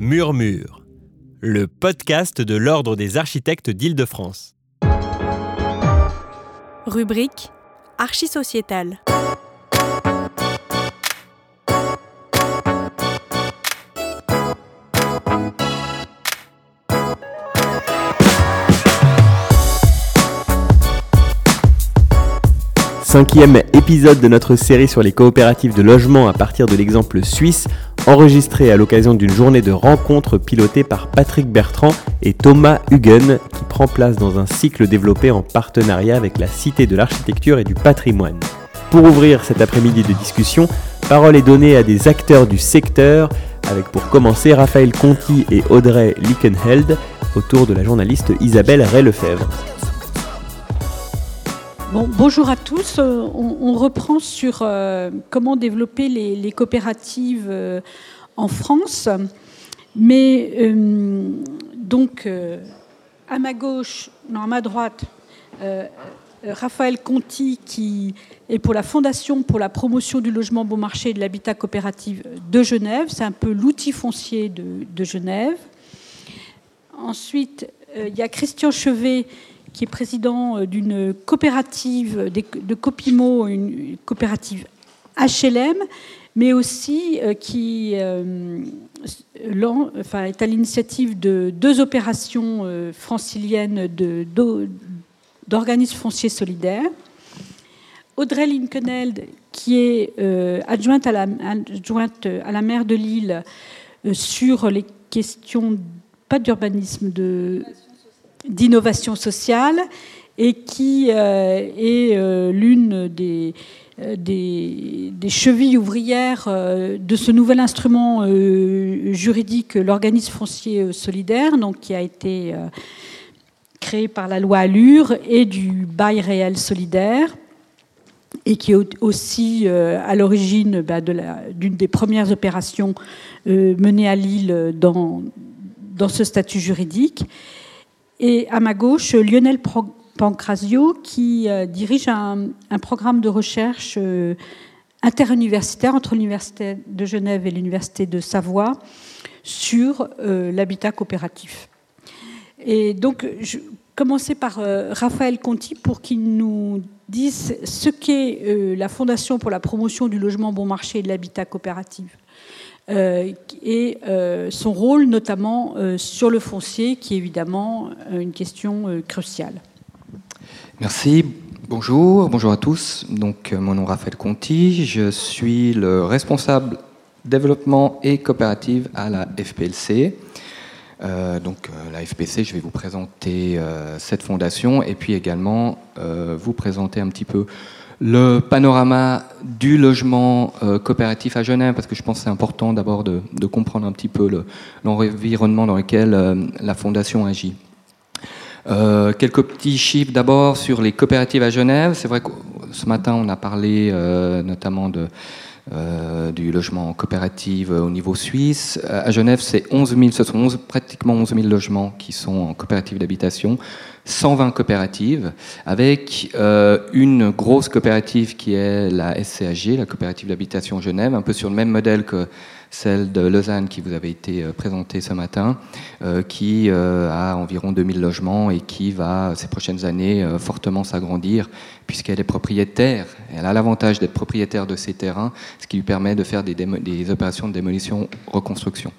Murmure, le podcast de l'Ordre des architectes d'Île-de-France. Rubrique Archisociétale. Cinquième épisode de notre série sur les coopératives de logement à partir de l'exemple suisse, enregistré à l'occasion d'une journée de rencontres pilotée par Patrick Bertrand et Thomas Huguen, qui prend place dans un cycle développé en partenariat avec la Cité de l'Architecture et du Patrimoine. Pour ouvrir cet après-midi de discussion, parole est donnée à des acteurs du secteur, avec pour commencer Raphaël Conti et Audrey Lickenheld, autour de la journaliste Isabelle Ray-Lefebvre bonjour à tous. Euh, on, reprend sur euh, comment développer les, coopératives euh, en France. Mais donc, à ma gauche, non, à ma droite, Raphaël Conti, qui est pour la Fondation pour la promotion du logement bon marché et de l'habitat coopératif de Genève. C'est un peu l'outil foncier de, de Genève. Ensuite, il y a Christian Chevet, qui est président euh, d'une coopérative de Copimo, une coopérative HLM, mais aussi euh, qui euh, est à l'initiative de deux opérations franciliennes d'organismes fonciers solidaires. Audrey Linkenheld, qui est adjointe, à la, adjointe à la maire de Lille sur les questions, pas d'urbanisme, de d'innovation sociale et qui euh, est euh, l'une euh, des, des, chevilles ouvrières de ce nouvel instrument juridique, l'organisme foncier solidaire, donc, qui a été créé par la loi Allure et du bail réel solidaire et qui est aussi à l'origine bah, d'une des premières opérations menées à Lille dans, dans ce statut juridique. Et à ma gauche, Lionel Pancrazio, qui euh, dirige un, programme de recherche euh, interuniversitaire entre l'Université de Genève et l'Université de Savoie sur euh, l'habitat coopératif. Et donc, je commencer par Raphaël Conti pour qu'il nous dise ce qu'est la Fondation pour la promotion du logement bon marché et de l'habitat coopératif. Euh, et euh, son rôle notamment euh, sur le foncier, qui est évidemment une question cruciale. Merci. Bonjour, bonjour à tous. Donc, mon nom est Raphaël Conti, je suis le responsable développement et coopérative à la FPLC. donc la FPC, je vais vous présenter cette fondation et puis également vous présenter un petit peu le panorama du logement euh, coopératif à Genève, parce que je pense que c'est important d'abord de, comprendre un petit peu l'environnement dans lequel euh, la Fondation agit. Euh, quelques petits chiffres d'abord sur les coopératives à Genève. C'est vrai que ce matin, on a parlé notamment de, du logement coopératif au niveau suisse. À Genève, c'est 11 000, ce sont pratiquement 11 000 logements qui sont en coopérative d'habitation. 120 coopératives, avec euh, une grosse coopérative qui est la SCAG, la coopérative d'habitation Genève, un peu sur le même modèle que celle de Lausanne qui vous avait été euh, présentée ce matin, euh, qui a environ 2000 logements et qui va, ces prochaines années, fortement s'agrandir, puisqu'elle est propriétaire. Elle a l'avantage d'être propriétaire de ces terrains, ce qui lui permet de faire des, des opérations de démolition-reconstruction.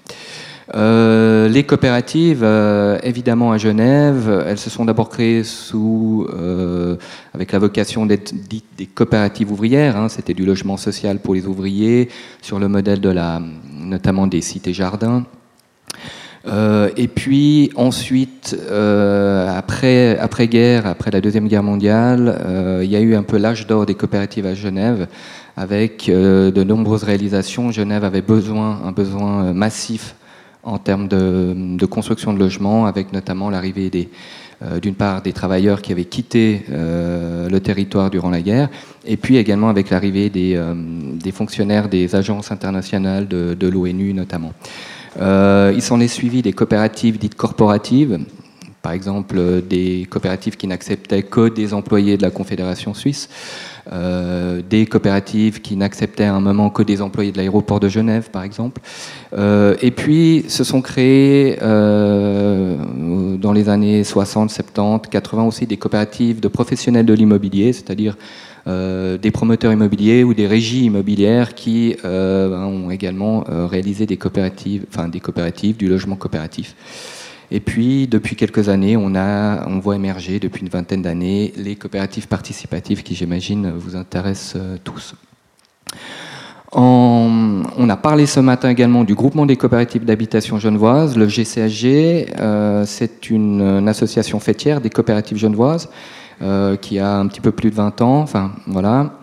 Euh, les coopératives, euh, évidemment à Genève, elles se sont d'abord créées sous, euh, avec la vocation d'être dites des coopératives ouvrières. Hein. C'était du logement social pour les ouvriers, sur le modèle de la, notamment des cités jardins. et puis ensuite, après, après guerre, après la deuxième guerre mondiale, il y a eu un peu l'âge d'or des coopératives à Genève, avec de nombreuses réalisations. Genève avait besoin, un besoin massif en termes de, construction de logements, avec notamment l'arrivée des, euh, d'une part des travailleurs qui avaient quitté euh, le territoire durant la guerre, et puis également avec l'arrivée des, euh, fonctionnaires des agences internationales de, de l'ONU notamment. il s'en est suivi des coopératives dites corporatives, par exemple des coopératives qui n'acceptaient que des employés de la Confédération suisse, euh, des coopératives qui n'acceptaient à un moment que des employés de l'aéroport de Genève, par exemple. Euh, et puis se sont créées euh, dans les années 60, 70, 80 aussi des coopératives de professionnels de l'immobilier, c'est-à-dire des promoteurs immobiliers ou des régies immobilières qui ont également réalisé des coopératives, enfin des coopératives, du logement coopératif. Et puis, depuis quelques années, on, voit émerger, depuis une vingtaine d'années, les coopératives participatives qui, j'imagine, vous intéressent euh, tous. on a parlé ce matin également du groupement des coopératives d'habitation genevoise. Le GCHG, euh, c'est une, association fêtière des coopératives genevoises euh, qui a un petit peu plus de 20 ans, enfin voilà,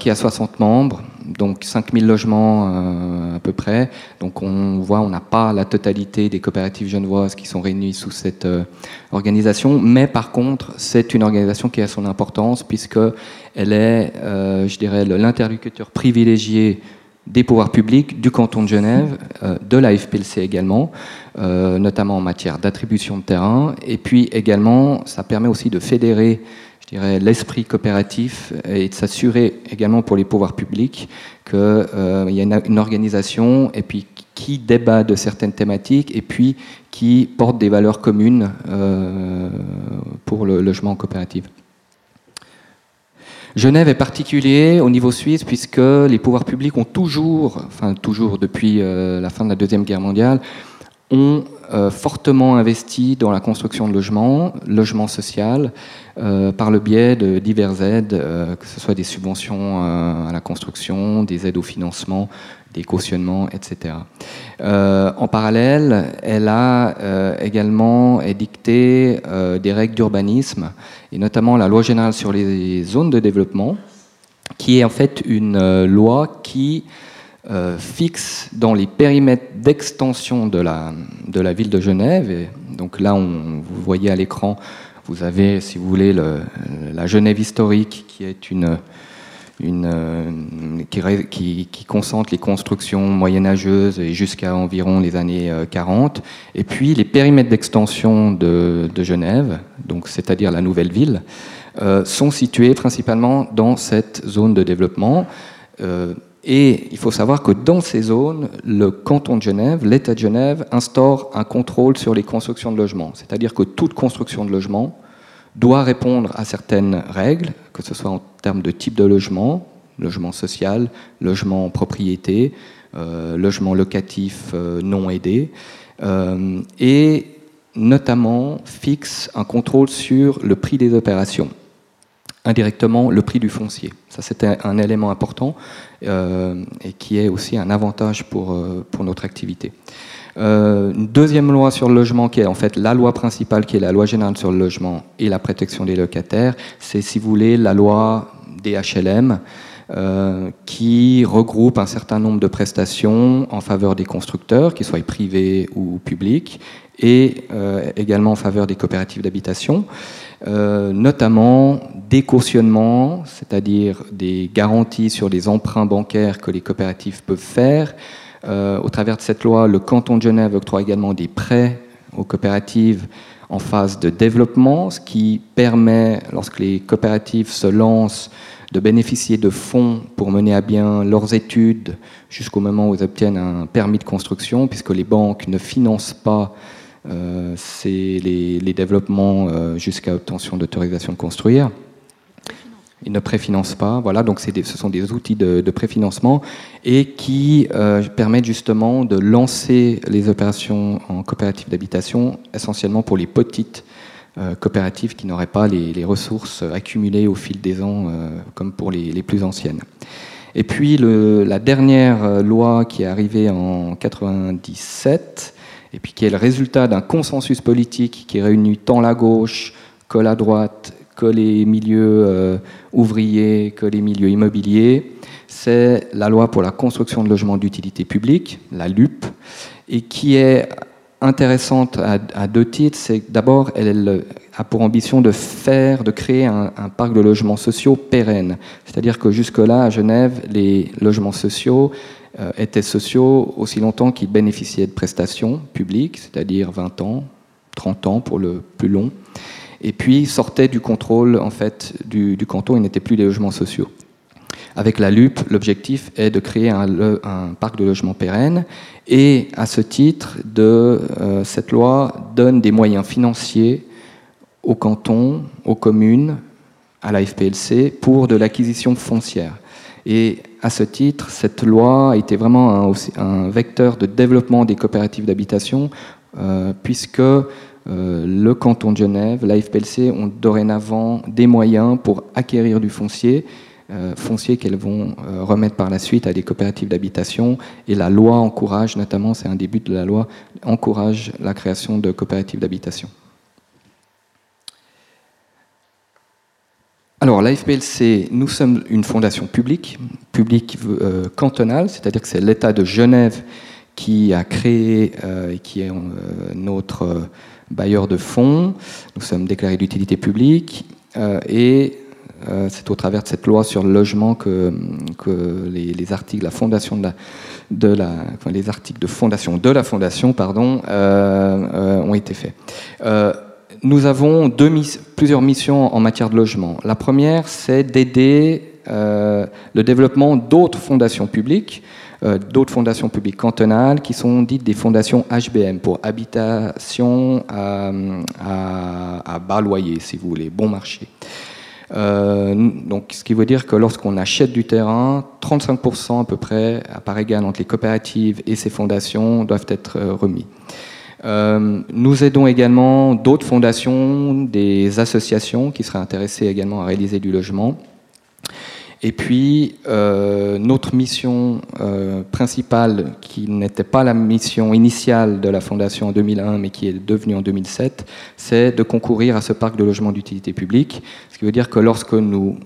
qui a 60 membres donc 5000 logements euh, à peu près. Donc on voit, on n'a pas la totalité des coopératives genevoises qui sont réunies sous cette euh, organisation, mais par contre c'est une organisation qui a son importance puisque elle est, euh, je dirais, l'interlocuteur privilégié des pouvoirs publics du canton de Genève, de la FPLC également, notamment en matière d'attribution de terrain. Et puis également, ça permet aussi de fédérer l'esprit coopératif et de s'assurer également pour les pouvoirs publics qu'il euh, y a une, organisation et puis qui débat de certaines thématiques et puis qui porte des valeurs communes euh, pour le logement coopératif. Genève est particulier au niveau suisse puisque les pouvoirs publics ont toujours, enfin toujours depuis euh, la fin de la Deuxième Guerre mondiale, ont euh, fortement investi dans la construction de logements, logements social, euh, par le biais de divers aides, euh, que ce soit des subventions à la construction, des aides au financement, des cautionnements, etc. en parallèle, elle a également édicté des règles d'urbanisme, et notamment la loi générale sur les zones de développement, qui est en fait une loi qui euh, fixe dans les périmètres d'extension de la, de ville de Genève. Et donc là, vous voyez à l'écran, vous avez, si vous voulez, le, la Genève historique, qui est une, qui, concentre les constructions moyenâgeuses et jusqu'à environ les années 40. Euh, et puis les périmètres d'extension de, Genève, donc c'est-à-dire la nouvelle ville, euh, sont situés principalement dans cette zone de développement. Et il faut savoir que dans ces zones, le canton de Genève, l'État de Genève, instaure un contrôle sur les constructions de logements. C'est-à-dire que toute construction de logement doit répondre à certaines règles, que ce soit en termes de type de logement, logement social, logement en propriété, euh, logement locatif euh, non aidé, euh, et notamment fixe un contrôle sur le prix des opérations indirectement le prix du foncier. Ça, c'était un élément important euh, et qui est aussi un avantage pour, euh, notre activité. Euh, une deuxième loi sur le logement, qui est en fait la loi principale, qui est la loi générale sur le logement et la protection des locataires, c'est, si vous voulez, la loi des HLM, qui regroupe un certain nombre de prestations en faveur des constructeurs, qu'ils soient privés ou publics, et également en faveur des coopératives d'habitation. Euh, notamment des cautionnements, c'est-à-dire des garanties sur les emprunts bancaires que les coopératives peuvent faire. Euh, au travers de cette loi, le canton de Genève octroie également des prêts aux coopératives en phase de développement, ce qui permet, lorsque les coopératives se lancent, de bénéficier de fonds pour mener à bien leurs études jusqu'au moment où elles obtiennent un permis de construction, puisque les banques ne financent pas euh, les, développements euh, jusqu'à obtention d'autorisation de construire. Ils ne préfinancent pas, voilà, donc ce sont des outils de, préfinancement et qui euh, permettent justement de lancer les opérations en coopérative d'habitation, essentiellement pour les petites coopératives qui n'auraient pas les, ressources accumulées au fil des ans, comme pour les, plus anciennes. Et puis la dernière loi qui est arrivée en 97 et puis qui est le résultat d'un consensus politique qui réunit tant la gauche que la droite, que les milieux euh, ouvriers, que les milieux immobiliers. C'est la loi pour la construction de logements d'utilité publique, la LUP, et qui est intéressante à, deux titres. C'est d'abord, elle a pour ambition de faire, de créer un, un parc de logements sociaux pérenne. C'est-à-dire que jusque-là, à Genève, les logements sociaux euh, étaient sociaux aussi longtemps qu'ils bénéficiaient de prestations publiques, c'est-à-dire 20 ans, 30 ans pour le plus long, et puis sortait du contrôle en fait du, canton et n'était plus des logements sociaux. Avec la LUP, l'objectif est de créer un, parc de logements pérennes et à ce titre, euh, cette loi donne des moyens financiers aux cantons, aux communes, à la FPLC pour de l'acquisition foncière. Et à ce titre, cette loi a été vraiment un, vecteur de développement des coopératives d'habitation, euh, puisque euh, le canton de Genève, la FPLC ont dorénavant des moyens pour acquérir du foncier, euh, foncier qu'elles vont remettre par la suite à des coopératives d'habitation. Et la loi encourage, notamment, c'est un des buts de la loi, encourage la création de coopératives d'habitation. Alors, l'AFPLC, nous sommes une fondation publique, publique euh, cantonale, c'est-à-dire que c'est l'État de Genève qui a créé euh, et qui est euh, notre bailleur de fonds. Nous sommes déclarés d'utilité publique et c'est au travers de cette loi sur le logement que, les, articles, de la, fondation de la fondation, pardon, ont été faits nous avons plusieurs missions en matière de logement. La première, c'est d'aider euh, le développement d'autres fondations publiques, euh, d'autres fondations publiques cantonales qui sont dites des fondations HBM pour habitation à, bas loyer, si vous voulez, bon marché. Euh, donc, ce qui veut dire que lorsqu'on achète du terrain, 35% à peu près, à part égale entre les coopératives et ces fondations, doivent être remis. Euh, nous aidons également d'autres fondations, des associations qui seraient intéressées également à réaliser du logement. Et puis, euh, notre mission euh, principale, qui n'était pas la mission initiale de la Fondation en 2001, mais qui est devenue en 2007, c'est de concourir à ce parc de logements d'utilité publique. Ce qui veut dire que lorsque nous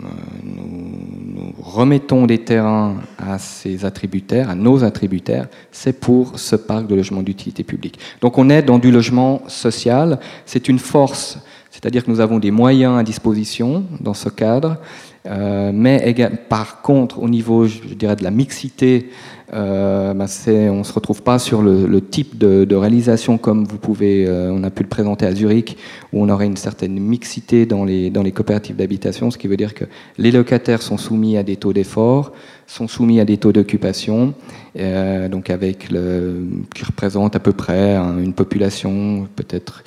euh, nous, remettons des terrains à ces attributaires, à nos attributaires, c'est pour ce parc de logement d'utilité publique. Donc on est dans du logement social, c'est une force, c'est-à-dire que nous avons des moyens à disposition dans ce cadre, euh, mais par contre, au niveau, je dirais, de la mixité euh, bah, on ne se retrouve pas sur le, type de, réalisation comme vous pouvez, euh, on a pu le présenter à Zurich, où on aurait une certaine mixité dans les, coopératives d'habitation, ce qui veut dire que les locataires sont soumis à des taux d'effort, sont soumis à des taux d'occupation, donc avec qui représente à peu près une population peut-être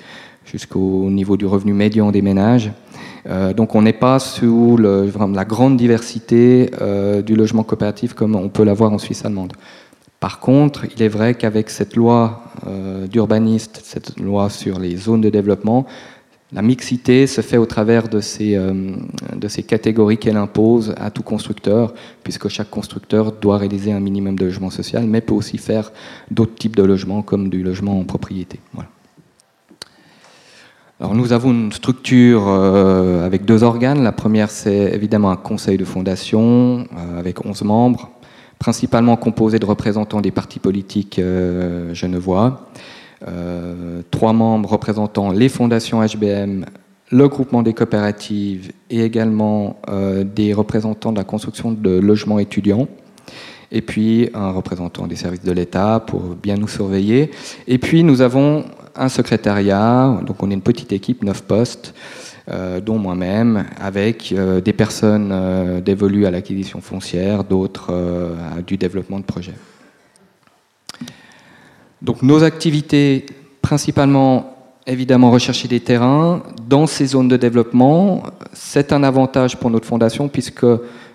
jusqu'au niveau du revenu médian des ménages. Euh, donc on n'est pas sous la grande diversité euh, du logement coopératif comme on peut l'avoir en Suisse allemande. Par contre, il est vrai qu'avec cette loi euh, d'urbaniste, cette loi sur les zones de développement, la mixité se fait au travers de ces, catégories qu'elle impose à tout constructeur, puisque chaque constructeur doit réaliser un minimum de logement social, mais peut aussi faire d'autres types de logements, comme du logement en propriété. Alors nous avons une structure euh, avec deux organes. La première, c'est évidemment un conseil de fondation euh, avec 11 membres, principalement composé de représentants des partis politiques euh, genevois. trois membres représentant les fondations HBM, le groupement des coopératives et également des représentants de la construction de logements étudiants et puis un représentant des services de l'État pour bien nous surveiller. Et puis nous avons un secrétariat, donc on est une petite équipe, neuf postes, euh, dont moi-même, avec euh, des personnes euh, dévolues à l'acquisition foncière, d'autres à du développement de projets. Donc nos activités, principalement évidemment rechercher des terrains dans ces zones de développement, c'est un avantage pour notre fondation puisque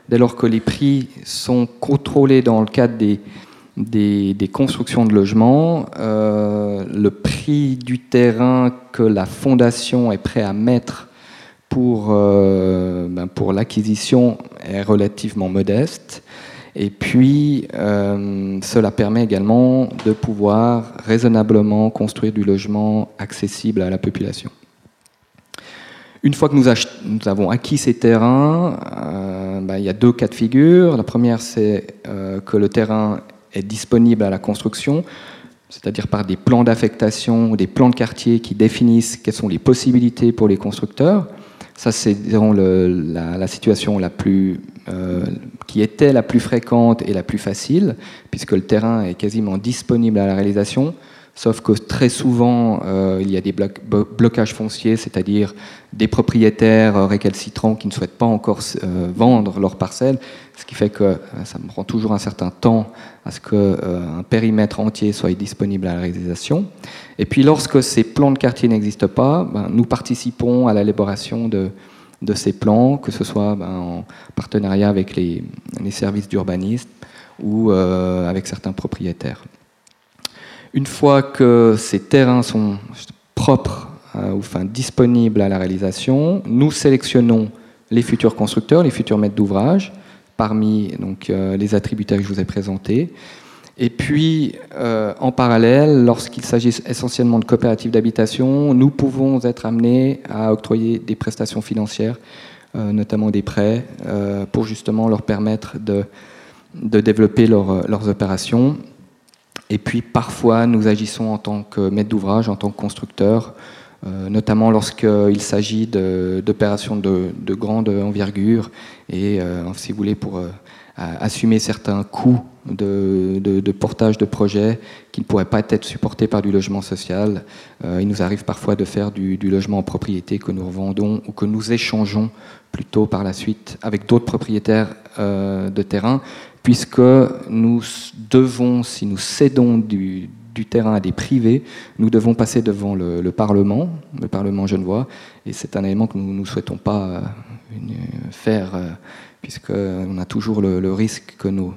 dès lors que les prix sont contrôlés dans le cadre des, constructions de logements, euh, le prix du terrain que la fondation est prête à mettre pour, euh, ben l'acquisition est relativement modeste. Et puis, euh, cela permet également de pouvoir raisonnablement construire du logement accessible à la population. Une fois que nous, avons acquis ces terrains, ben, il y a deux cas de figure. La première, c'est que le terrain est disponible à la construction, c'est-à-dire par des plans d'affectation, des plans de quartier qui définissent quelles sont les possibilités pour les constructeurs. Ça, c'est la, situation euh, qui était la plus fréquente et la plus facile, puisque le terrain est quasiment disponible à la réalisation. Sauf que très souvent, euh, il y a des blocages fonciers, c'est-à-dire des propriétaires euh, récalcitrants qui ne souhaitent pas encore euh, vendre leurs parcelles, ce qui fait que ça prend toujours un certain temps à ce qu'un périmètre entier soit disponible à la réalisation. Et puis lorsque ces plans de quartier n'existent pas, ben, nous participons à l'élaboration de, de, ces plans, que ce soit ben, en partenariat avec les, les services d'urbanisme ou avec certains propriétaires. Une fois que ces terrains sont propres euh, ou enfin, disponibles à la réalisation, nous sélectionnons les futurs constructeurs, les futurs maîtres d'ouvrage, parmi donc, euh, les attributaires que je vous ai présentés. Et puis, euh, en parallèle, lorsqu'il s'agit essentiellement de coopératives d'habitation, nous pouvons être amenés à octroyer des prestations financières, notamment des prêts, pour justement leur permettre de, de développer leurs opérations et puis parfois, nous agissons en tant que maître d'ouvrage, en tant que constructeur, euh, notamment lorsqu'il s'agit d'opérations de, grande envergure et, euh, si vous voulez, pour euh, assumer certains coûts de, portage de projets qui ne pourraient pas être supportés par du logement social. il nous arrive parfois de faire du, du, logement en propriété que nous revendons ou que nous échangeons plutôt par la suite avec d'autres propriétaires de terrain puisque nous devons, si nous cédons du, terrain à des privés, nous devons passer devant le, Parlement, le Parlement genevois, et c'est un élément que nous ne souhaitons pas euh, faire, euh, puisqu'on a toujours le, risque que, nos,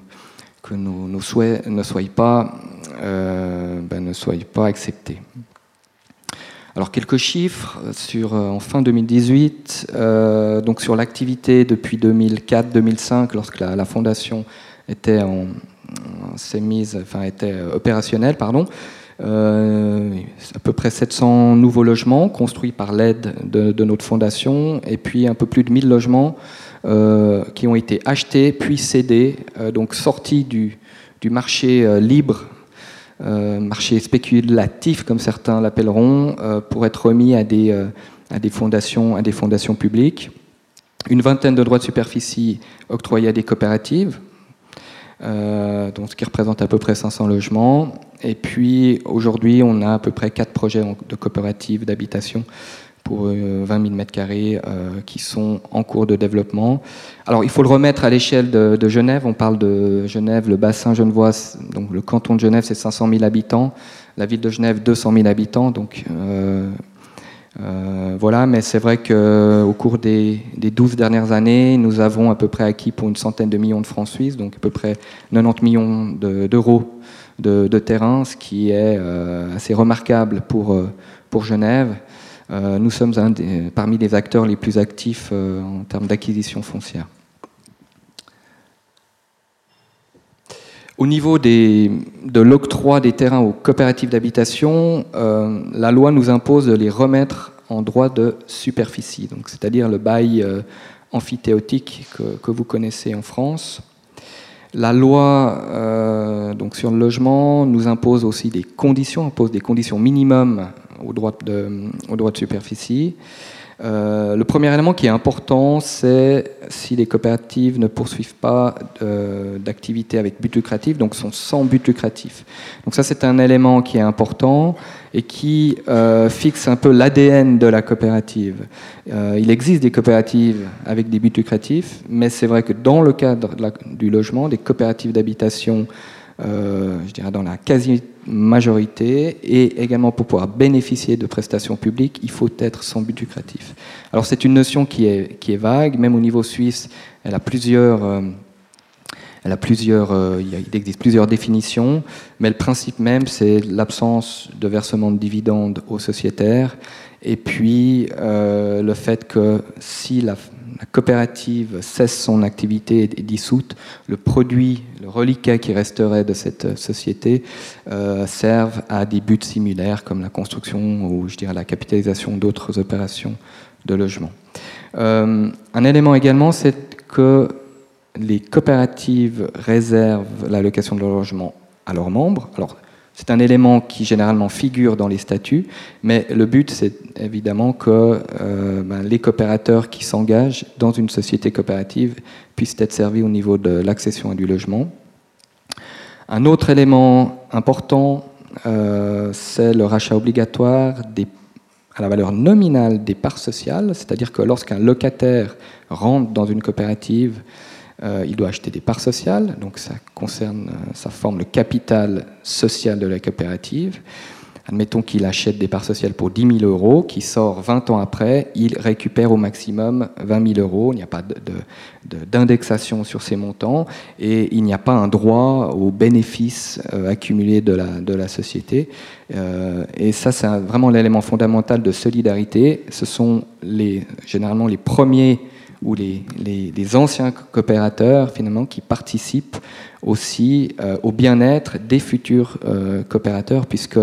que nos, souhaits ne soient pas, euh, ben, ne soient pas acceptés. Alors quelques chiffres sur en fin 2018, donc sur l'activité depuis 2004-2005, lorsque la fondation était, en, mise, enfin, était opérationnel. Pardon. Euh, à peu près 700 nouveaux logements construits par l'aide de, notre fondation, et puis un peu plus de 1000 logements euh, qui ont été achetés puis cédés, euh, donc sortis du, marché libre, marché spéculatif comme certains l'appelleront, pour être remis à des, fondations, à des fondations publiques. Une vingtaine de droits de superficie octroyés à des coopératives, euh, donc ce qui représente à peu près 500 logements. Et puis aujourd'hui, on a à peu près 4 projets de coopératives d'habitation pour 20 000 mètres carrés euh, qui sont en cours de développement. Alors il faut le remettre à l'échelle de, Genève. On parle de Genève, le bassin genevois, donc le canton de Genève, c'est 500 000 habitants. La ville de Genève, 200 000 habitants. Donc euh, euh, voilà, mais c'est vrai qu'au cours des, des, 12 dernières années, nous avons à peu près acquis pour une centaine de millions de francs suisses, donc à peu près 90 millions d'euros de, terrain, ce qui est euh, assez remarquable pour, euh, Genève. nous sommes parmi les acteurs les plus actifs en termes d'acquisition foncière. Au niveau des, de l'octroi des terrains aux coopératives d'habitation, euh, la loi nous impose de les remettre en droit de superficie, c'est-à-dire le bail euh, amphithéotique que, vous connaissez en France. La loi euh, donc sur le logement nous impose aussi des conditions, impose des conditions minimum au droit de, au droit de superficie. Euh, le premier élément qui est important, c'est si les coopératives ne poursuivent pas euh, d'activité avec but lucratif, donc sont sans but lucratif. Donc ça, c'est un élément qui est important et qui euh, fixe un peu l'ADN de la coopérative. il existe des coopératives avec des buts lucratifs, mais c'est vrai que dans le cadre du logement, des coopératives d'habitation euh, je dirais dans la quasi-majorité, et également pour pouvoir bénéficier de prestations publiques, il faut être sans but lucratif. Alors c'est une notion qui est, qui est vague, même au niveau suisse, elle a plusieurs... Euh, elle a plusieurs, euh, il existe plusieurs définitions, mais le principe même, c'est l'absence de versement de dividendes aux sociétaires, et puis le fait que si la, la coopérative cesse son activité et est dissoute, le produit, le reliquat qui resterait de cette société euh, à des buts similaires comme la construction ou je dirais la capitalisation d'autres opérations de logement. Euh, un élément également, c'est que les coopératives réservent l'allocation de logement à leurs membres. Alors, c'est un élément qui généralement figure dans les statuts, mais le but, c'est évidemment que euh, ben, les coopérateurs qui s'engagent dans une société coopérative puissent être servis au niveau de l'accession à du logement. Un autre élément important c'est le rachat obligatoire à la valeur nominale des parts sociales, c'est-à-dire que lorsqu'un locataire rentre dans une coopérative, il doit acheter des parts sociales, donc ça concerne, ça forme le capital social de la coopérative. Admettons qu'il achète des parts sociales pour 10 000 euros, qui sort 20 ans après, il récupère au maximum 20 000 euros. Il n'y a pas d'indexation sur ces montants et il n'y a pas un droit aux bénéfices euh, accumulés de la, société. Euh, et ça, c'est vraiment l'élément fondamental de solidarité. Ce sont généralement les premiers ou les, les, anciens coopérateurs finalement qui participent aussi euh, au bien-être des futurs coopérateurs, puisque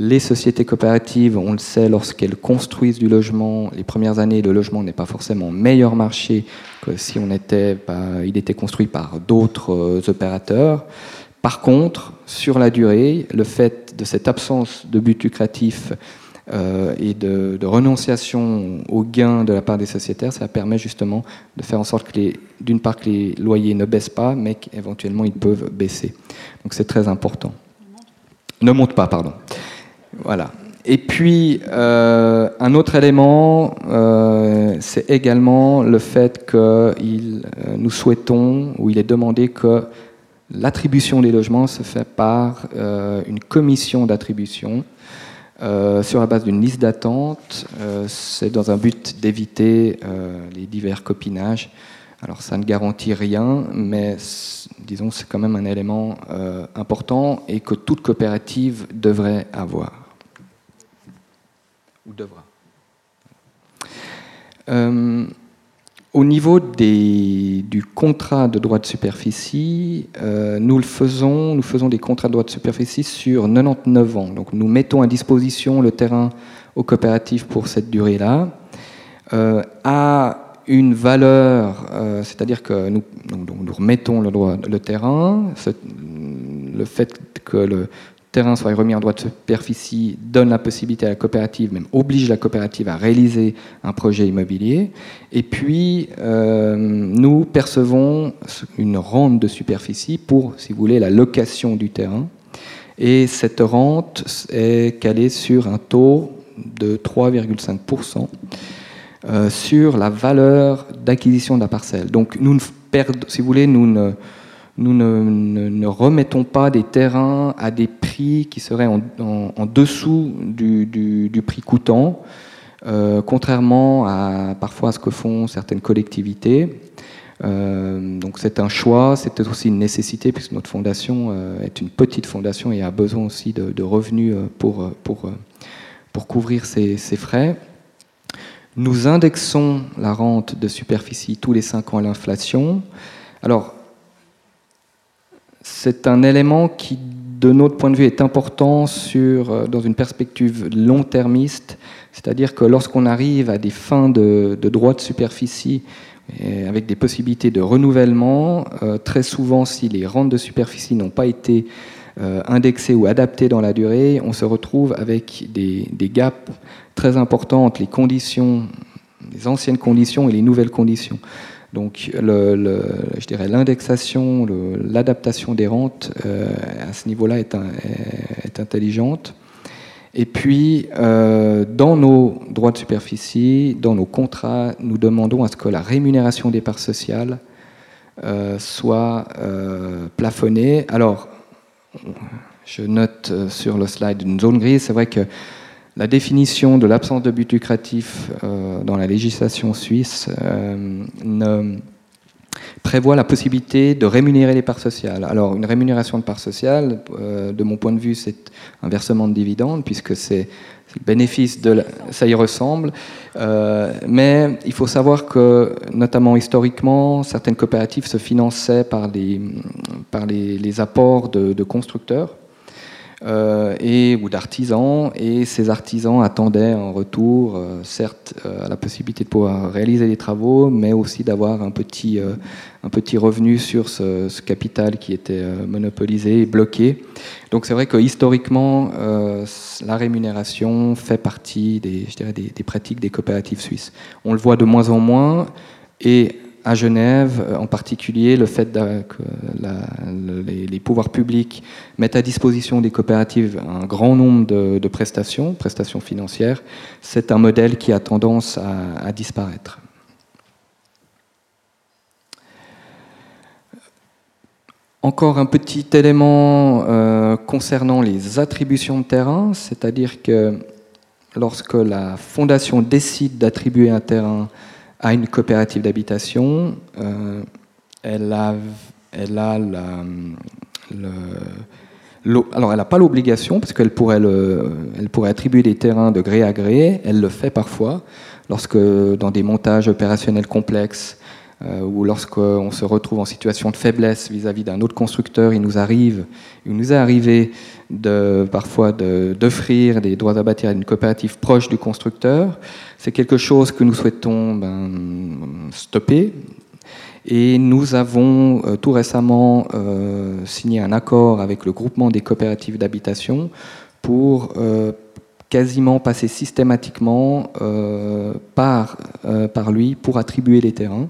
les sociétés coopératives, on le sait, lorsqu'elles construisent du logement, les premières années, le logement n'est pas forcément meilleur marché que si on était, il était construit par d'autres euh, opérateurs. Par contre, sur la durée, le fait de cette absence de but lucratif euh, et de, renonciation aux gains de la part des sociétaires, ça permet justement de faire en sorte que, d'une part, que les loyers ne baissent pas, mais qu'éventuellement ils peuvent baisser. Donc c'est très important. Ne monte pas, pardon. Voilà. Et puis, euh, un autre élément, euh, c'est également le fait que nous souhaitons, ou il est demandé que l'attribution des logements se fait par une commission d'attribution sur la base d'une liste d'attente. c'est dans un but d'éviter les divers copinages. Alors, ça ne garantit rien, mais disons, c'est quand même un élément important et que toute coopérative devrait avoir devra. Euh, au niveau des, du contrat de droit de superficie, euh, nous le faisons, nous faisons des contrats de droit de superficie sur 99 ans. Donc nous mettons à disposition le terrain aux coopératives pour cette durée-là, euh, à une valeur, c'est-à-dire que nous, nous, remettons le, droit, le terrain, le fait que le, terrain soit remis en droit de superficie donne la possibilité à la coopérative, même oblige la coopérative à réaliser un projet immobilier. Et puis, euh, nous percevons une rente de superficie pour, si vous voulez, la location du terrain. Et cette rente est calée sur un taux de 3,5% euh, sur la valeur d'acquisition de la parcelle. Donc, nous ne perdons, si vous voulez, nous ne nous ne, remettons pas des terrains à des prix qui seraient en, dessous du, prix coûtant, euh, contrairement à parfois à ce que font certaines collectivités. Euh, donc c'est un choix, c'est aussi une nécessité puisque notre fondation euh, est une petite fondation et a besoin aussi de, revenus pour, pour, pour couvrir ses, ses, frais. Nous indexons la rente de superficie tous les 5 ans à l'inflation. Alors, c'est un élément qui, de notre point de vue, est important sur, euh, dans une perspective long-termiste, c'est-à-dire que lorsqu'on arrive à des fins de, droit de superficie, avec des possibilités de renouvellement, euh, très souvent, si les rentes de superficie n'ont pas été euh, indexées ou adaptées dans la durée, on se retrouve avec des, des gaps très importants entre les conditions, les anciennes conditions et les nouvelles conditions. Donc, je dirais l'indexation, l'adaptation des rentes euh, à ce niveau-là est, est, intelligente. Et puis, euh, dans nos droits de superficie, dans nos contrats, nous demandons à ce que la rémunération des parts sociales euh, soit plafonnée. Alors, je note sur le slide une zone grise. C'est vrai que la définition de l'absence de but lucratif euh, dans la législation suisse euh, ne prévoit la possibilité de rémunérer les parts sociales. Alors, une rémunération de parts sociales, euh, de mon point de vue, c'est un versement de dividendes, puisque c'est le bénéfice de ça y ressemble. mais il faut savoir que, notamment historiquement, certaines coopératives se finançaient par les, par les, apports de constructeurs. Euh, et, ou d'artisans, et ces artisans attendaient en retour, euh, certes, euh, la possibilité de pouvoir réaliser des travaux, mais aussi d'avoir un petit, un petit revenu sur ce, capital qui était monopolisé et bloqué. Donc c'est vrai que historiquement, la rémunération fait partie des, je dirais, des, des pratiques des coopératives suisses. On le voit de moins en moins, et à Genève, en particulier le fait que les, pouvoirs publics mettent à disposition des coopératives un grand nombre de, prestations, prestations financières, c'est un modèle qui a tendance à disparaître. Encore un petit élément euh, concernant les attributions de terrain, c'est-à-dire que lorsque la fondation décide d'attribuer un terrain à une coopérative d'habitation, euh, elle a, elle a la, alors elle n'a pas l'obligation, parce qu'elle pourrait, elle pourrait attribuer des terrains de gré à gré, elle le fait parfois, lorsque dans des montages opérationnels complexes, ou lorsqu'on se retrouve en situation de faiblesse vis-à-vis d'un autre constructeur, il nous arrive, il nous est arrivé de, parfois d'offrir des droits à bâtir à une coopérative proche du constructeur. C'est quelque chose que nous souhaitons ben, stopper. Et nous avons euh, tout récemment euh, signé un accord avec le groupement des coopératives d'habitation pour quasiment passer systématiquement par lui pour attribuer les terrains.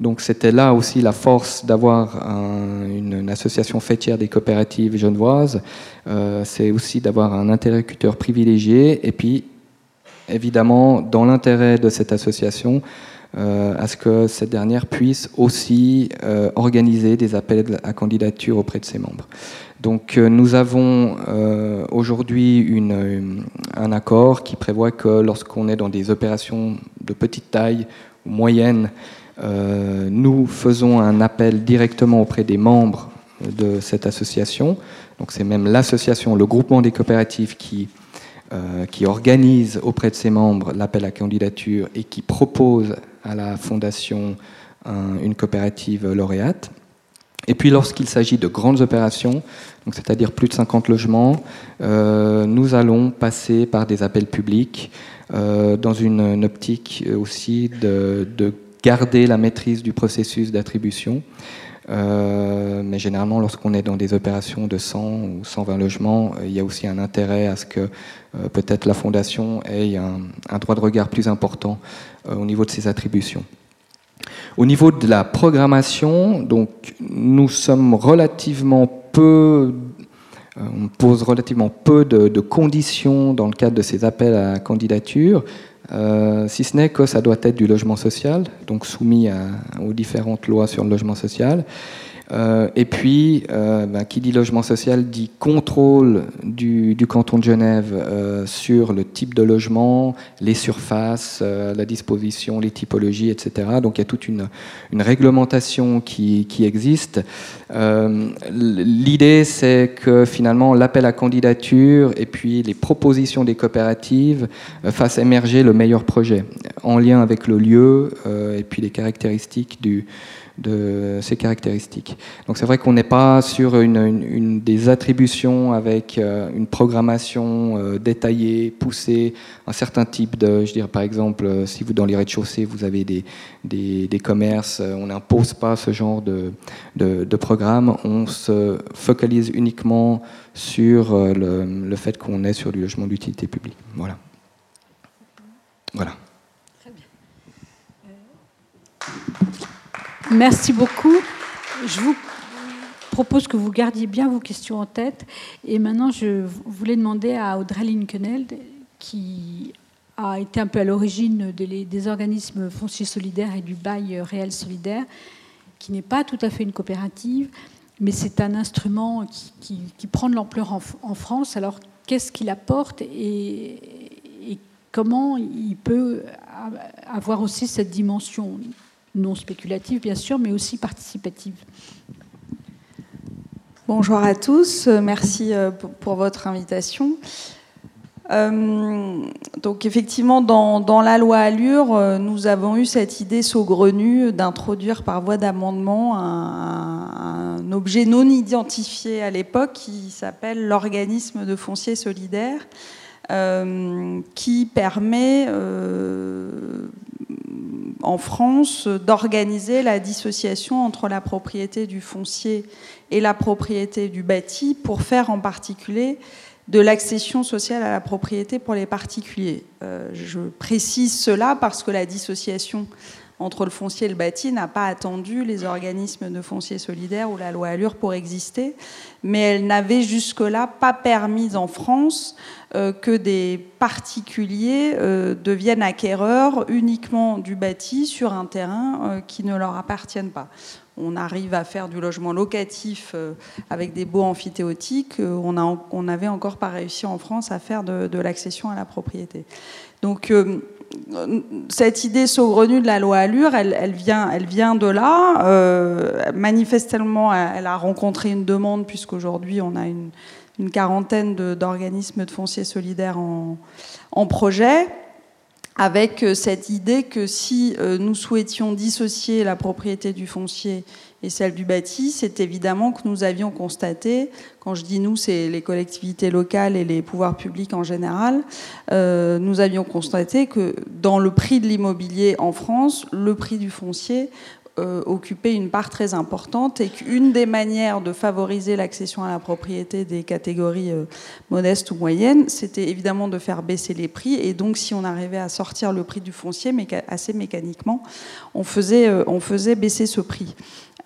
Donc c'était là aussi la force d'avoir une, association fêtière des coopératives genevoises. Euh, c'est aussi d'avoir un interlocuteur privilégié et puis évidemment dans l'intérêt de cette association euh, à ce que cette dernière puisse aussi euh, organiser des appels à candidature auprès de ses membres. Donc nous avons aujourd'hui un accord qui prévoit que lorsqu'on est dans des opérations de petite taille ou moyenne, euh, nous faisons un appel directement auprès des membres de cette association. Donc c'est même l'association, le groupement des coopératives qui, euh, qui organise auprès de ses membres l'appel à candidature et qui propose à la fondation une coopérative lauréate. Et puis lorsqu'il s'agit de grandes opérations, c'est-à-dire plus de 50 logements, euh, nous allons passer par des appels publics dans une, optique aussi de, de garder la maîtrise du processus d'attribution. Euh, mais généralement, lorsqu'on est dans des opérations de 100 ou 120 logements, euh, il y a aussi un intérêt à ce que euh, peut-être la fondation ait un, droit de regard plus important au niveau de ses attributions. Au niveau de la programmation, donc, nous sommes relativement peu, on pose relativement peu de, de, conditions dans le cadre de ces appels à candidature. Euh, si ce n'est que ça doit être du logement social, donc soumis aux différentes lois sur le logement social. Euh, et puis, euh, ben, qui dit logement social dit contrôle du, canton de Genève euh, sur le type de logement, les surfaces, la disposition, les typologies, etc. Donc il y a toute une, réglementation qui, existe. L'idée, c'est que finalement, l'appel à candidature et puis les propositions des coopératives fassent émerger le meilleur projet en lien avec le lieu et puis les caractéristiques du de ces caractéristiques. Donc c'est vrai qu'on n'est pas sur une, des attributions avec euh, une programmation euh, détaillée, poussée, un certain type de, je dirais par exemple, euh, si vous dans les rez-de-chaussée vous avez des, des, commerces, on n'impose pas ce genre de, de, programme, on se focalise uniquement sur le fait qu'on est sur du logement d'utilité publique. Voilà. Voilà. Très bien. Merci beaucoup. Je vous propose que vous gardiez bien vos questions en tête. Et maintenant, je voulais demander à Audrey Linkeneld, qui a été un peu à l'origine des, organismes fonciers solidaires et du bail réel solidaire, qui n'est pas tout à fait une coopérative, mais c'est un instrument qui, prend de l'ampleur en, France. Alors, qu'est-ce qu'il apporte et, et comment il peut avoir aussi cette dimension non spéculative bien sûr, mais aussi participative. Bonjour à tous, merci euh, pour votre invitation. Euh, donc effectivement, dans, la loi Allure, euh, nous avons eu cette idée saugrenue d'introduire par voie d'amendement un, objet non identifié à l'époque qui s'appelle l'organisme de foncier solidaire, qui permet en France d'organiser la dissociation entre la propriété du foncier et la propriété du bâti pour faire en particulier de l'accession sociale à la propriété pour les particuliers. Euh, je précise cela parce que la dissociation entre le foncier et le bâti n'a pas attendu les organismes de foncier solidaire ou la loi Allure pour exister, mais elle n'avait jusque-là pas permis en France euh, que des particuliers euh, deviennent acquéreurs uniquement du bâti sur un terrain euh, qui ne leur appartienne pas. On arrive à faire du logement locatif avec des baux amphithéotiques. On n'avait encore pas réussi en France à faire de, de l'accession à la propriété. Donc cette idée saugrenue de la loi Allure, elle, vient, elle vient de là. Euh, manifestement, elle a rencontré une demande, puisqu'aujourd'hui, on a une, quarantaine d'organismes de, fonciers solidaires en, en, projet, avec euh, cette idée que si euh, nous souhaitions dissocier la propriété du foncier et celle du bâti, c'est évidemment que nous avions constaté, quand je dis nous, c'est les collectivités locales et les pouvoirs publics en général, euh, nous avions constaté que dans le prix de l'immobilier en France, le prix du foncier euh, occupait une part très importante et qu'une des manières de favoriser l'accession à la propriété des catégories euh, modestes ou moyennes, c'était évidemment de faire baisser les prix. Et donc, si on arrivait à sortir le prix du foncier assez mécaniquement, on faisait, on faisait baisser ce prix.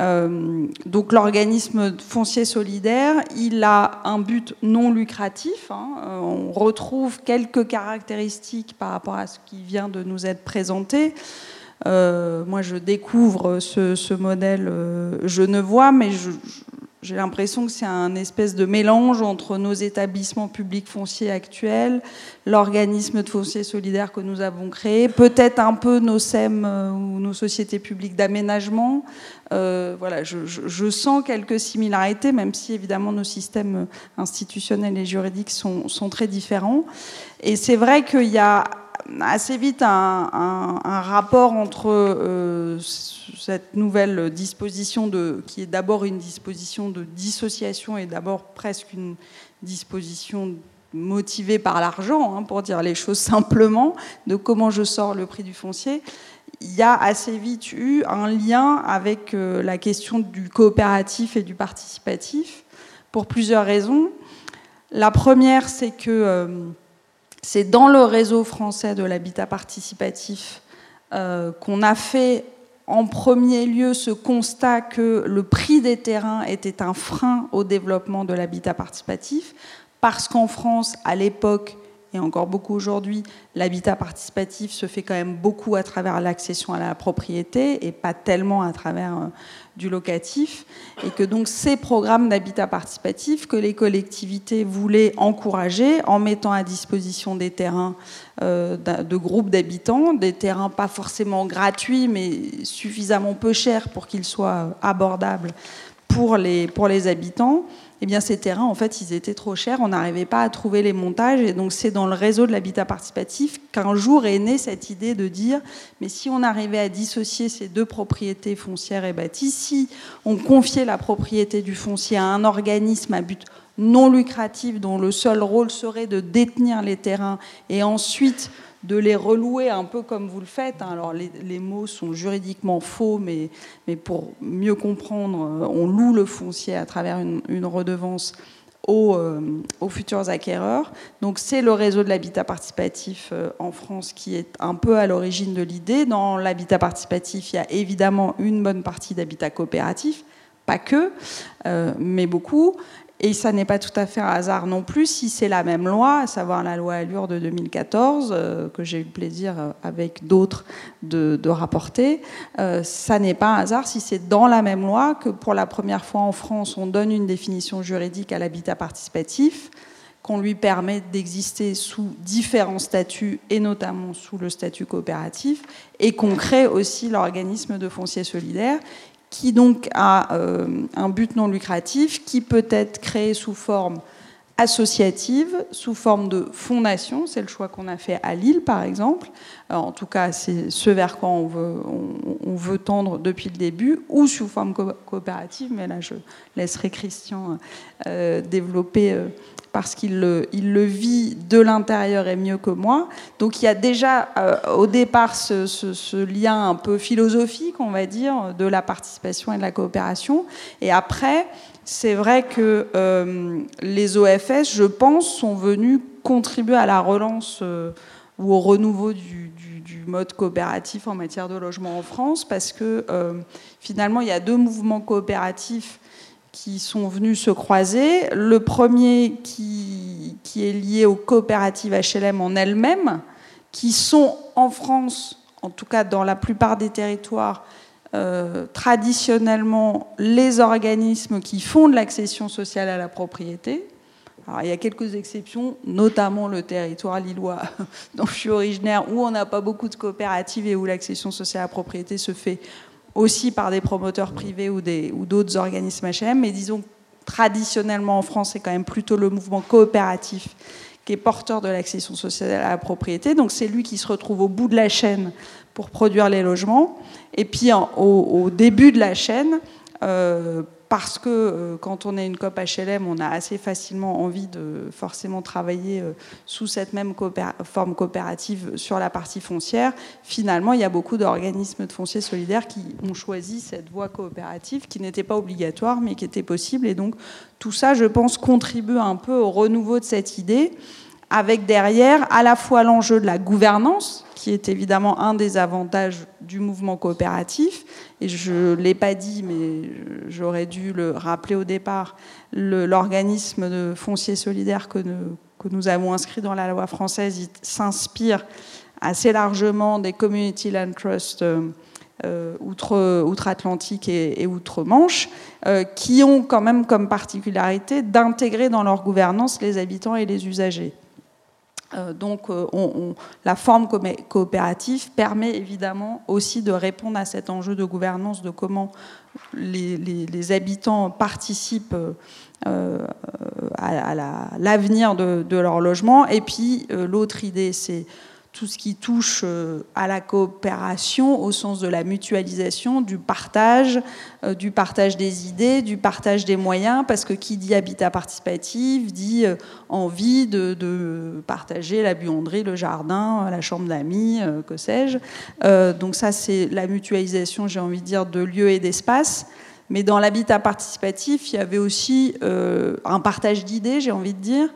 Euh, donc l'organisme foncier solidaire, il a un but non lucratif. Hein. Euh, on retrouve quelques caractéristiques par rapport à ce qui vient de nous être présenté. Euh, moi, je découvre ce, ce modèle genevois, mais je, j'ai l'impression que c'est un espèce de mélange entre nos établissements publics fonciers actuels, l'organisme de foncier solidaire que nous avons créé, peut-être un peu nos SEM euh, ou nos sociétés publiques d'aménagement. Euh, voilà, je, sens quelques similarités, même si évidemment nos systèmes institutionnels et juridiques sont, très différents. Et c'est vrai qu'il y a assez vite un, rapport entre euh, cette nouvelle disposition qui est d'abord une disposition de dissociation et d'abord presque une disposition motivée par l'argent, hein, pour dire les choses simplement, de comment je sors le prix du foncier, il y a assez vite eu un lien avec euh, la question du coopératif et du participatif, pour plusieurs raisons. La première, c'est que euh, c'est dans le réseau français de l'habitat participatif euh, qu'on a fait en premier lieu ce constat que le prix des terrains était un frein au développement de l'habitat participatif, parce qu'en France, à l'époque, et encore beaucoup aujourd'hui, l'habitat participatif se fait quand même beaucoup à travers l'accession à la propriété et pas tellement à travers euh, du locatif, et que donc ces programmes d'habitat participatif que les collectivités voulaient encourager en mettant à disposition des terrains euh, de groupes d'habitants, des terrains pas forcément gratuits, mais suffisamment peu chers pour qu'ils soient abordables pour les, pour les habitants eh bien ces terrains, en fait, ils étaient trop chers, on n'arrivait pas à trouver les montages, et donc c'est dans le réseau de l'habitat participatif qu'un jour est née cette idée de dire, mais si on arrivait à dissocier ces deux propriétés foncières et bâties, si on confiait la propriété du foncier à un organisme à but non lucratif dont le seul rôle serait de détenir les terrains et ensuite de les relouer un peu comme vous le faites. Hein. Alors les, mots sont juridiquement faux, mais, mais, pour mieux comprendre, euh, on loue le foncier à travers une, redevance aux, euh, aux, futurs acquéreurs. Donc c'est le réseau de l'habitat participatif euh, en France qui est un peu à l'origine de l'idée. Dans l'habitat participatif, il y a évidemment une bonne partie d'habitat coopératif, pas que, mais beaucoup. Et ça n'est pas tout à fait un hasard non plus si c'est la même loi, à savoir la loi Allure de 2014, euh, que j'ai eu le plaisir euh, avec d'autres de, rapporter. Euh, ça n'est pas un hasard si c'est dans la même loi que pour la première fois en France, on donne une définition juridique à l'habitat participatif, qu'on lui permet d'exister sous différents statuts et notamment sous le statut coopératif, et qu'on crée aussi l'organisme de foncier solidaire qui donc a euh, un but non lucratif, qui peut être créé sous forme associative, sous forme de fondation, c'est le choix qu'on a fait à Lille par exemple, euh, en tout cas c'est ce vers quoi on veut, on, veut, tendre depuis le début, ou sous forme coopérative, mais là je laisserai Christian euh, développer parce qu'il le, il le, vit de l'intérieur et mieux que moi. Donc il y a déjà euh, au départ ce, lien un peu philosophique, on va dire, de la participation et de la coopération. Et après, c'est vrai que euh, les OFS, je pense, sont venus contribuer à la relance euh, ou au renouveau du, mode coopératif en matière de logement en France, parce que finalement, il y a deux mouvements coopératifs qui sont venus se croiser. Le premier qui, qui est lié aux coopératives HLM en elles-mêmes, qui sont en France, en tout cas dans la plupart des territoires, euh, traditionnellement les organismes qui font de l'accession sociale à la propriété. Il y a quelques exceptions, notamment le territoire lillois dont je suis originaire, où on n'a pas beaucoup de coopératives et où l'accession sociale à la propriété se fait aussi par des promoteurs privés ou d'autres organismes HM. Mais disons, traditionnellement en France, c'est quand même plutôt le mouvement coopératif qui est porteur de l'accession sociale à la propriété. Donc c'est lui qui se retrouve au bout de la chaîne pour produire les logements. Et puis au, début de la chaîne, euh, parce que euh, quand on est une COP HLM, on a assez facilement envie de forcément travailler euh, sous cette même forme coopérative sur la partie foncière. Finalement, il y a beaucoup d'organismes de fonciers solidaires qui ont choisi cette voie coopérative qui n'était pas obligatoire mais qui était possible. Et donc tout ça, je pense, contribue un peu au renouveau de cette idée avec derrière à la fois l'enjeu de la gouvernance, qui est évidemment un des avantages du mouvement coopératif. Et je ne l'ai pas dit, mais j'aurais dû le rappeler au départ, l'organisme de foncier solidaire que nous, avons inscrit dans la loi française s'inspire assez largement des Community Land Trust euh, outre-Atlantique et, outre-Manche, euh, qui ont quand même comme particularité d'intégrer dans leur gouvernance les habitants et les usagers. Euh, donc euh, la forme coopérative permet évidemment aussi de répondre à cet enjeu de gouvernance, de comment les, habitants participent euh, à, l'avenir de, de, leur logement. Et puis l'autre idée, c'est tout ce qui touche euh, à la coopération au sens de la mutualisation, du partage, euh, du partage des idées, du partage des moyens, parce que qui dit habitat participatif dit euh, envie de, partager la buanderie, le jardin, la chambre d'amis, que sais-je. donc ça, c'est la mutualisation, j'ai envie de dire, de lieux et d'espace. Mais dans l'habitat participatif, il y avait aussi un partage d'idées, j'ai envie de dire,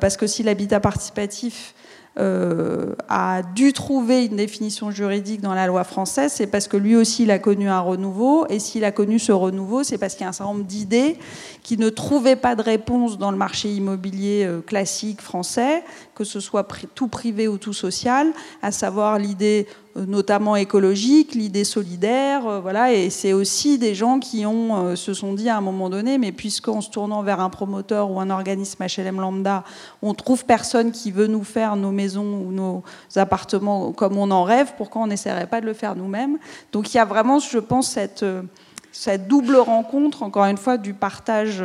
parce que si l'habitat participatif euh, a dû trouver une définition juridique dans la loi française, c'est parce que lui aussi il a connu un renouveau. Et s'il a connu ce renouveau, c'est parce qu'il y a un certain nombre d'idées qui ne trouvaient pas de réponse dans le marché immobilier euh, classique français, que ce soit tout privé ou tout social, à savoir l'idée notamment écologique, l'idée solidaire, euh, voilà, et c'est aussi des gens qui ont, euh, se sont dit à un moment donné, mais puisqu'en se tournant vers un promoteur ou un organisme HLM lambda, on trouve personne qui veut nous faire nos maisons ou nos appartements comme on en rêve, pourquoi on n'essaierait pas de le faire nous-mêmes? Donc il y a vraiment, je pense, cette, cette double rencontre, encore une fois, du partage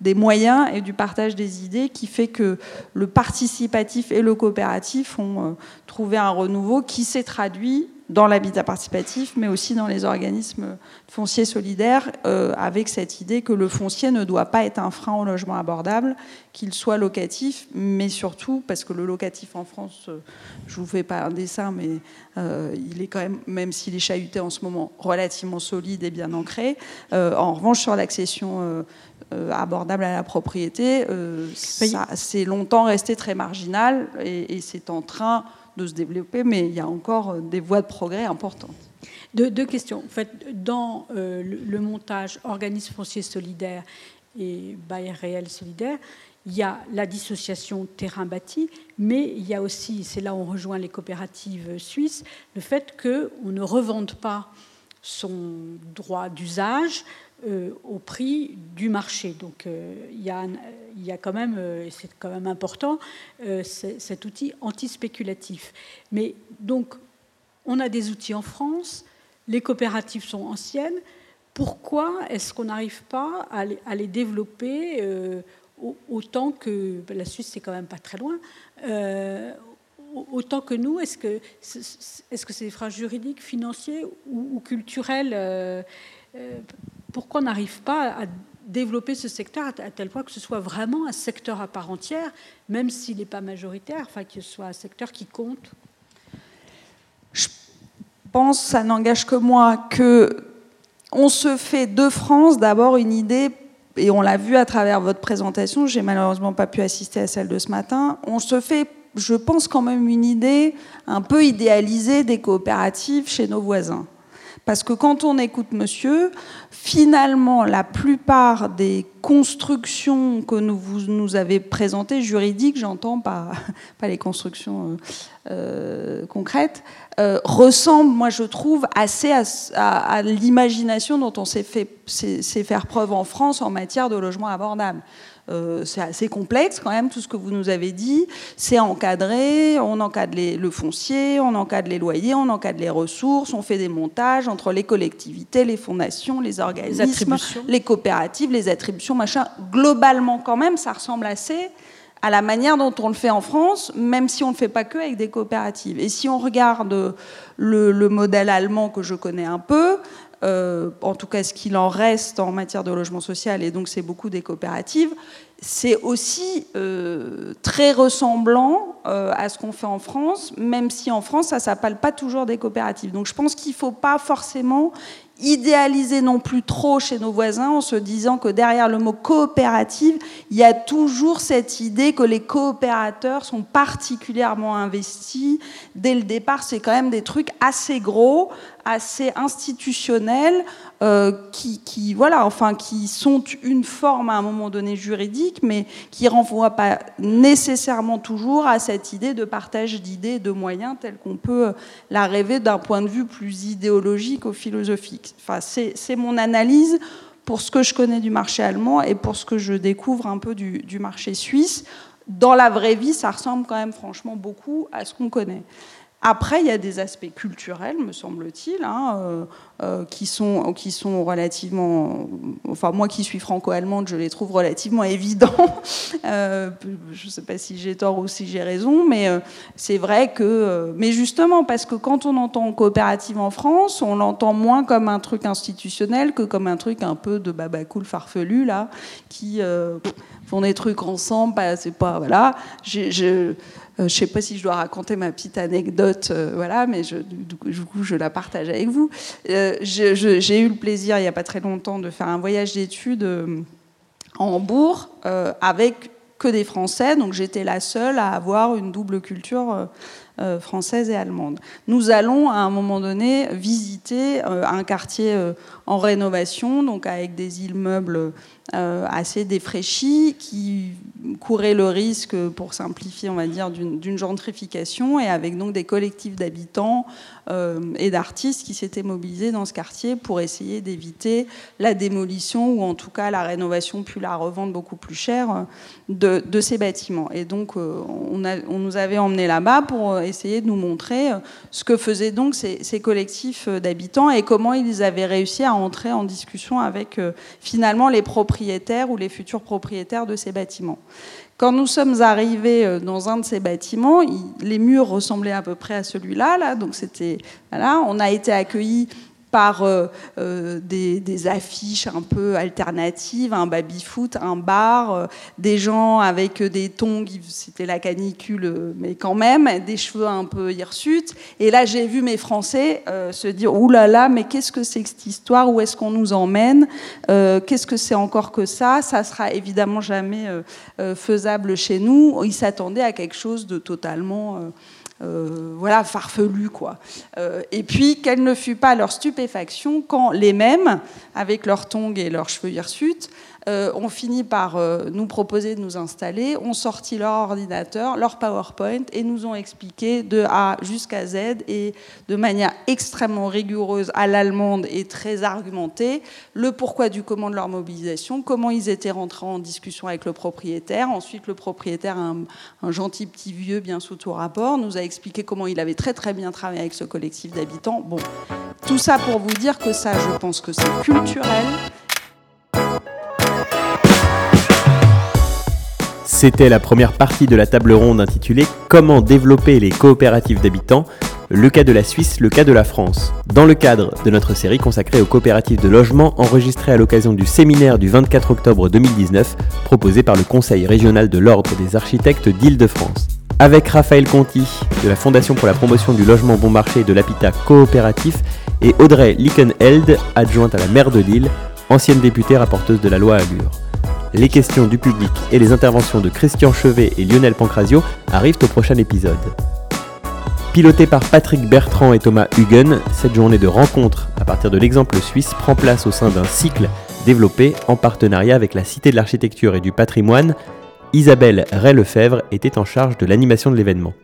des moyens et du partage des idées qui fait que le participatif et le coopératif ont trouvé un renouveau qui s'est traduit dans l'habitat participatif, mais aussi dans les organismes fonciers solidaires, euh, avec cette idée que le foncier ne doit pas être un frein au logement abordable, qu'il soit locatif, mais surtout, parce que le locatif en France, euh, je vous fais pas un dessin, mais euh, il est quand même, même s'il est chahuté en ce moment, relativement solide et bien ancré. en revanche, sur l'accession abordable à la propriété, c'est longtemps resté très marginal et, et c'est en train de se développer, mais il y a encore euh, des voies de progrès importantes. Deux, questions. En fait, dans euh, le, montage organisme foncier solidaire et bail réel solidaire, il y a la dissociation terrain bâti, mais il y a aussi, c'est là où on rejoint les coopératives suisses, le fait qu'on ne revende pas son droit d'usage euh, au prix du marché. Donc il y y a quand même, euh, et c'est quand même important, euh, cet outil anti-spéculatif. Mais donc, on a des outils en France, les coopératives sont anciennes. Pourquoi est-ce qu'on n'arrive pas à les, développer euh, autant que ben, la Suisse, c'est quand même pas très loin. autant que nous, est-ce que est-ce que c'est des phrases juridiques, financiers ou, ou culturels Pourquoi on n'arrive pas à développer ce secteur à tel point que ce soit vraiment un secteur à part entière, même s'il n'est pas majoritaire, enfin que ce soit un secteur qui compte? Je pense, ça n'engage que moi, que on se fait de France d'abord une idée, et on l'a vu à travers votre présentation, j'ai malheureusement pas pu assister à celle de ce matin, on se fait je pense, quand même une idée un peu idéalisée des coopératives chez nos voisins. Parce que quand on écoute monsieur, finalement, la plupart des constructions que nous, vous nous avez présentées, juridiques, j'entends, pas, les constructions euh, euh, concrètes, euh, ressemblent, moi je trouve, assez à, l'imagination dont on s'est fait, faire preuve en France en matière de logement abordable. Euh, c'est assez complexe quand même tout ce que vous nous avez dit. C'est encadré, on encadre le foncier, on encadre les loyers, on encadre les ressources, on fait des montages entre les collectivités, les fondations, les organismes, les, coopératives, les attributions, machin. Globalement quand même, ça ressemble assez à la manière dont on le fait en France, même si on ne le fait pas que avec des coopératives. Et si on regarde le modèle allemand que je connais un peu, euh, en tout cas ce qu'il en reste en matière de logement social, et donc c'est beaucoup des coopératives, c'est aussi euh, très ressemblant euh, à ce qu'on fait en France, même si en France, ça ne s'appelle pas toujours des coopératives. Donc je pense qu'il ne faut pas forcément idéaliser non plus trop chez nos voisins en se disant que derrière le mot coopérative, il y a toujours cette idée que les coopérateurs sont particulièrement investis. Dès le départ, c'est quand même des trucs assez gros, assez institutionnels, euh, qui, voilà, enfin, qui sont une forme à un moment donné juridique, mais qui renvoient pas nécessairement toujours à cette idée de partage d'idées de moyens telle qu'on peut la rêver d'un point de vue plus idéologique ou philosophique. Enfin, c'est mon analyse pour ce que je connais du marché allemand et pour ce que je découvre un peu du, du marché suisse. Dans la vraie vie, ça ressemble quand même franchement beaucoup à ce qu'on connaît. Après, il y a des aspects culturels, me semble-t-il, hein, euh, euh, qui, sont, qui sont relativement. Enfin, moi qui suis franco-allemande, je les trouve relativement évidents. Euh, je ne sais pas si j'ai tort ou si j'ai raison, mais c'est vrai que. mais justement, parce que quand on entend coopérative en France, on l'entend moins comme un truc institutionnel que comme un truc un peu de babacool farfelu, là, qui font des trucs ensemble. c'est pas. Voilà. je euh, je sais pas si je dois raconter ma petite anecdote, euh, voilà, mais je, du, coup, je la partage avec vous. Euh, j'ai eu le plaisir, il n'y a pas très longtemps, de faire un voyage d'études en Hambourg avec que des Français, donc j'étais la seule à avoir une double culture française et allemande. Nous allons à un moment donné visiter un quartier en rénovation, donc avec des immeubles euh, assez défraîchi, qui courait le risque, pour simplifier, on va dire, d'une gentrification, et avec donc des collectifs d'habitants euh, et d'artistes qui s'étaient mobilisés dans ce quartier pour essayer d'éviter la démolition ou en tout cas la rénovation puis la revente beaucoup plus chère de, ces bâtiments. Et donc, euh, on, on, nous avait emmenés là-bas pour essayer de nous montrer ce que faisaient donc ces, collectifs d'habitants et comment ils avaient réussi à entrer en discussion avec finalement les propriétaires ou les futurs propriétaires de ces bâtiments. Quand nous sommes arrivés euh, dans un de ces bâtiments, les murs ressemblaient à peu près à celui-là. Là, donc c'était voilà, on a été accueillis par euh, euh, des, affiches un peu alternatives, un baby-foot, un bar, euh, des gens avec des tongs, c'était la canicule, mais quand même, des cheveux un peu hirsutes. Et là, j'ai vu mes Français se dire Ouh là là, mais qu'est-ce que c'est que cette histoire? Où est-ce qu'on nous emmène? Qu'est-ce que c'est encore que ça? Ça sera évidemment jamais faisable chez nous. Ils s'attendaient à quelque chose de totalement euh, voilà, farfelu, quoi. Euh, et puis, quelle ne fut pas leur stupéfaction quand les mêmes, avec leurs tongs et leurs cheveux hirsutes, euh, ont fini par euh, nous proposer de nous installer, ont sorti leur ordinateur, leur PowerPoint et nous ont expliqué de A jusqu'à Z et de manière extrêmement rigoureuse à l'allemande et très argumentée le pourquoi du comment de leur mobilisation, comment ils étaient rentrés en discussion avec le propriétaire. Ensuite, le propriétaire, un, un gentil petit vieux bien sous tout rapport, nous a expliqué comment il avait très très bien travaillé avec ce collectif d'habitants. Bon, tout ça pour vous dire que ça, je pense que c'est culturel C'était la première partie de la table ronde intitulée Comment développer les coopératives d'habitants le cas de la Suisse, le cas de la France. Dans le cadre de notre série consacrée aux coopératives de logement enregistrée à l'occasion du séminaire du 24 octobre 2019 proposé par le Conseil régional de l'Ordre des architectes d'Île-de-France. Avec Raphaël Conti de la Fondation pour la promotion du logement bon marché et de l'habitat coopératif et Audrey Lickenheld, adjointe à la maire de Lille, ancienne députée rapporteuse de la loi Allure. Les questions du public et les interventions de Christian Chevet et Lionel Pancrazio arrivent au prochain épisode. Piloté par Patrick Bertrand et Thomas Huguen, cette journée de rencontre à partir de l'exemple suisse prend place au sein d'un cycle développé en partenariat avec la Cité de l'Architecture et du Patrimoine. Isabelle Ray-Lefebvre était en charge de l'animation de l'événement.